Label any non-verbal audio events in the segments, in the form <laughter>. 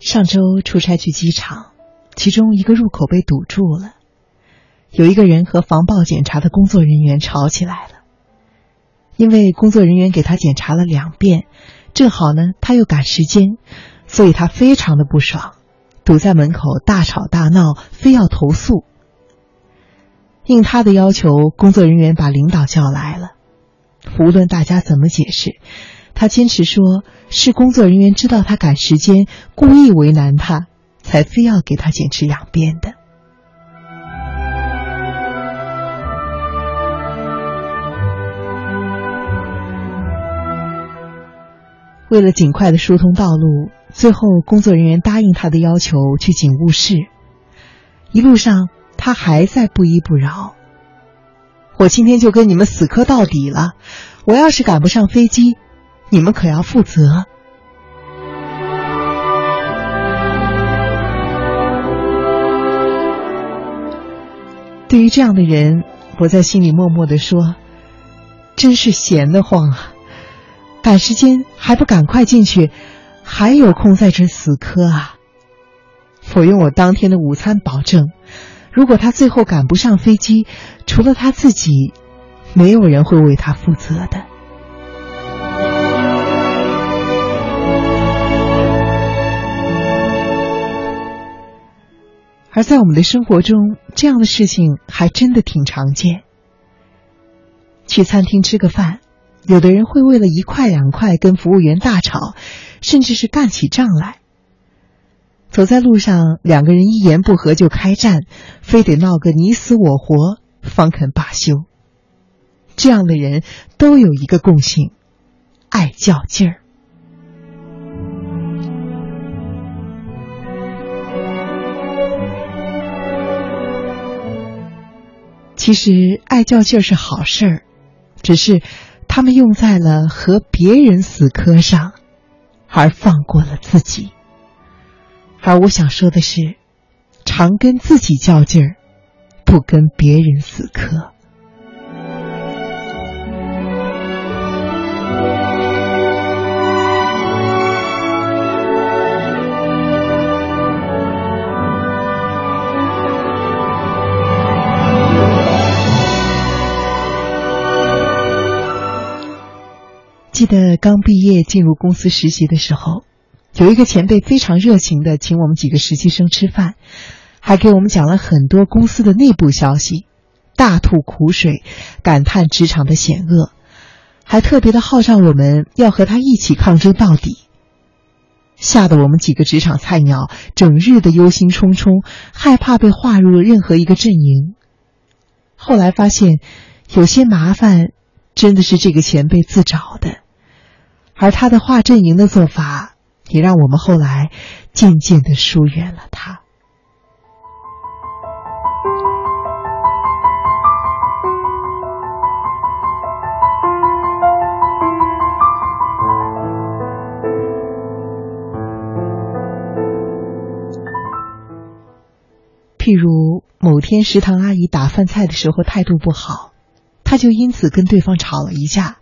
上周出差去机场，其中一个入口被堵住了，有一个人和防暴检查的工作人员吵起来了。因为工作人员给他检查了两遍，正好呢他又赶时间，所以他非常的不爽，堵在门口大吵大闹，非要投诉。应他的要求，工作人员把领导叫来了，无论大家怎么解释。他坚持说，是工作人员知道他赶时间，故意为难他，才非要给他检持两遍的。为了尽快的疏通道路，最后工作人员答应他的要求，去警务室。一路上，他还在不依不饶。我今天就跟你们死磕到底了，我要是赶不上飞机。你们可要负责。对于这样的人，我在心里默默的说：“真是闲得慌啊！赶时间还不赶快进去，还有空在这死磕啊！”我用我当天的午餐保证，如果他最后赶不上飞机，除了他自己，没有人会为他负责的。而在我们的生活中，这样的事情还真的挺常见。去餐厅吃个饭，有的人会为了一块两块跟服务员大吵，甚至是干起仗来。走在路上，两个人一言不合就开战，非得闹个你死我活方肯罢休。这样的人都有一个共性，爱较劲儿。其实爱较劲儿是好事儿，只是他们用在了和别人死磕上，而放过了自己。而我想说的是，常跟自己较劲儿，不跟别人死磕。记得刚毕业进入公司实习的时候，有一个前辈非常热情的请我们几个实习生吃饭，还给我们讲了很多公司的内部消息，大吐苦水，感叹职场的险恶，还特别的号召我们要和他一起抗争到底，吓得我们几个职场菜鸟整日的忧心忡忡，害怕被划入任何一个阵营。后来发现，有些麻烦真的是这个前辈自找的。而他的划阵营的做法，也让我们后来渐渐的疏远了他。譬如某天食堂阿姨打饭菜的时候态度不好。他就因此跟对方吵了一架，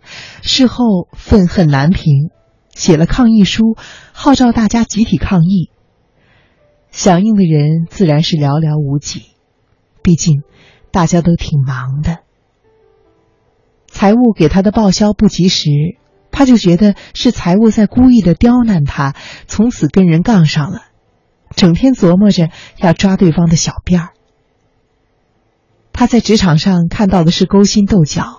事后愤恨难平，写了抗议书，号召大家集体抗议。响应的人自然是寥寥无几，毕竟大家都挺忙的。财务给他的报销不及时，他就觉得是财务在故意的刁难他，从此跟人杠上了，整天琢磨着要抓对方的小辫儿。他在职场上看到的是勾心斗角，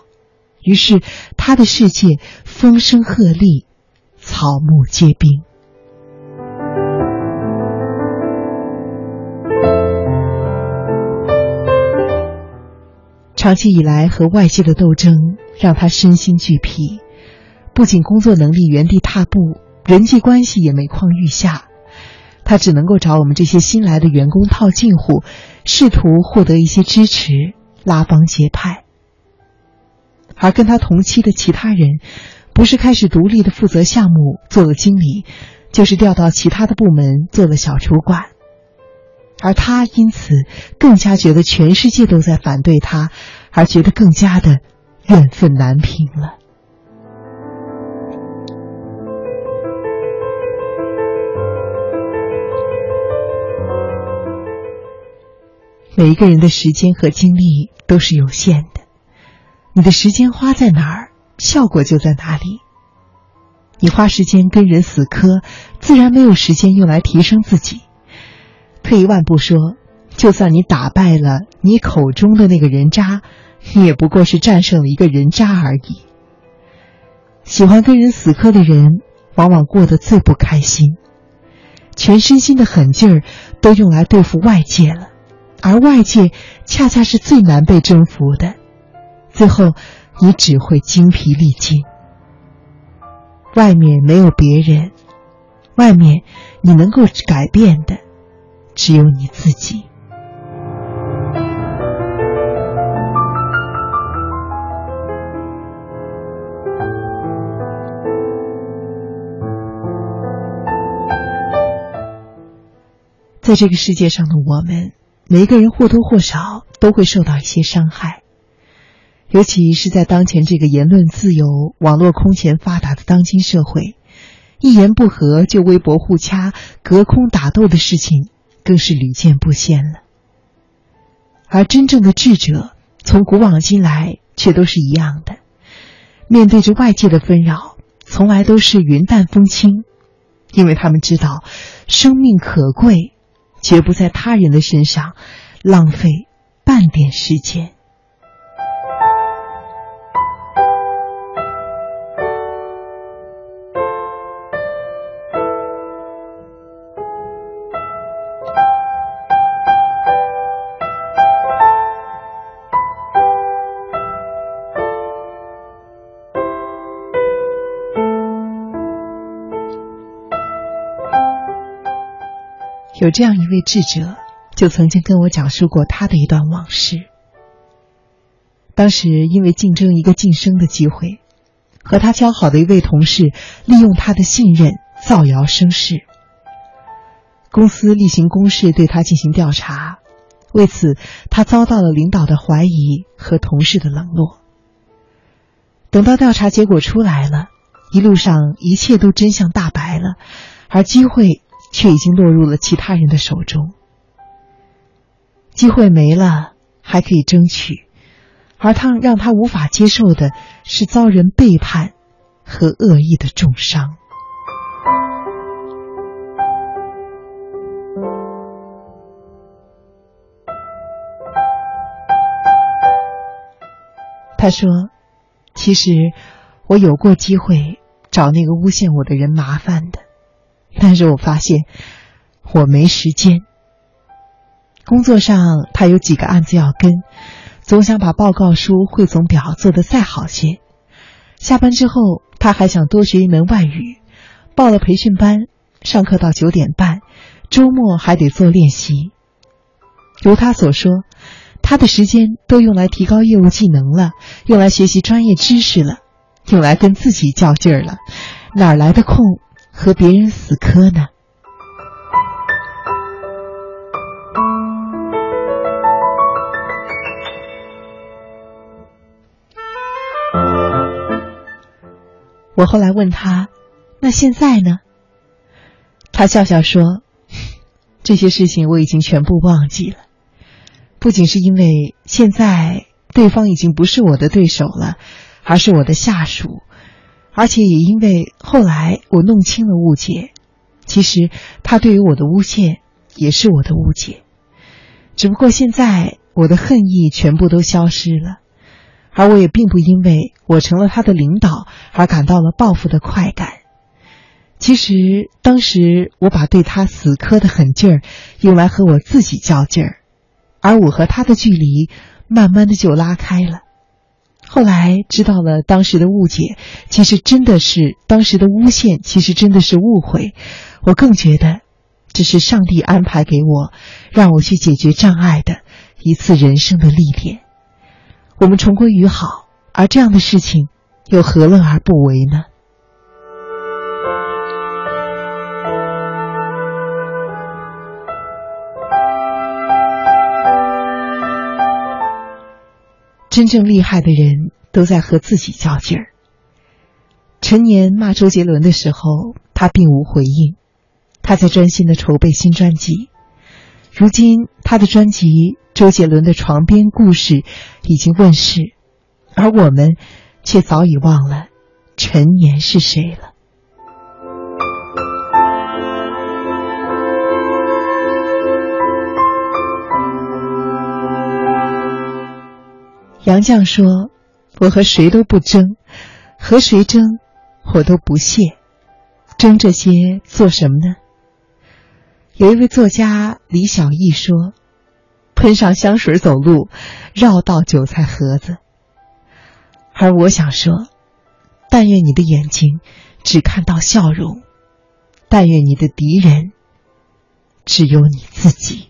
于是他的世界风声鹤唳，草木皆兵。长期以来和外界的斗争让他身心俱疲，不仅工作能力原地踏步，人际关系也每况愈下。他只能够找我们这些新来的员工套近乎。试图获得一些支持，拉帮结派。而跟他同期的其他人不是开始独立的负责项目做了经理就是调到其他的部门做了小主管而他因此更加觉得全世界都在反对他而觉得更加的怨愤难平了。每一个人的时间和精力都是有限的。你的时间花在哪儿，效果就在哪里。你花时间跟人死磕，自然没有时间用来提升自己。退一万步说，就算你打败了你口中的那个人渣，你也不过是战胜了一个人渣而已。喜欢跟人死磕的人，往往过得最不开心，全身心的狠劲儿都用来对付外界了，而外界恰恰是最难被征服的，最后你只会精疲力尽。外面没有别人，外面你能够改变的只有你自己。在这个世界上的我们，每个人或多或少都会受到一些伤害。尤其是在当前这个言论自由、网络空前发达的当今社会，一言不合就微博互掐、隔空打斗的事情更是屡见不鲜了。而真正的智者，从古往今来却都是一样的，面对着外界的纷扰，从来都是云淡风轻，因为他们知道生命可贵，绝不在他人的身上浪费半点时间。有这样一位智者，就曾经跟我讲述过他的一段往事。当时因为竞争一个晋升的机会，和他交好的一位同事利用他的信任造谣生事。公司例行公事对他进行调查，为此他遭到了领导的怀疑和同事的冷落。等到调查结果出来了，一路上一切都真相大白了，而机会。却已经落入了其他人的手中。机会没了，还可以争取，而他让他无法接受的是遭人背叛和恶意的重伤。他说：“其实我有过机会找那个诬陷我的人麻烦的。”但是我发现我没时间。工作上他有几个案子要跟，总想把报告书、汇总表做得再好些。下班之后他还想多学一门外语，报了培训班，上课到九点半，周末还得做练习。如他所说，他的时间都用来提高业务技能了，用来学习专业知识了，用来跟自己较劲儿了，哪来的空？和别人死磕呢？我后来问他：“那现在呢？”他笑笑说：“ <laughs> 这些事情我已经全部忘记了。不仅是因为现在对方已经不是我的对手了，而是我的下属。”而且也因为后来我弄清了误解，其实他对于我的诬陷也是我的误解，只不过现在我的恨意全部都消失了，而我也并不因为我成了他的领导而感到了报复的快感。其实当时我把对他死磕的狠劲儿用来和我自己较劲儿，而我和他的距离慢慢的就拉开了。后来知道了当时的误解，其实真的是当时的诬陷，其实真的是误会。我更觉得，这是上帝安排给我，让我去解决障碍的一次人生的历练。我们重归于好，而这样的事情，又何乐而不为呢？真正厉害的人都在和自己较劲儿。陈年骂周杰伦的时候，他并无回应，他在专心的筹备新专辑。如今他的专辑周杰伦的床边故事已经问世，而我们却早已忘了陈年是谁了。杨绛说：“我和谁都不争，和谁争，我都不屑。争这些做什么呢？”有一位作家李小艺说：“喷上香水走路，绕道韭菜盒子。”而我想说：“但愿你的眼睛只看到笑容，但愿你的敌人只有你自己。”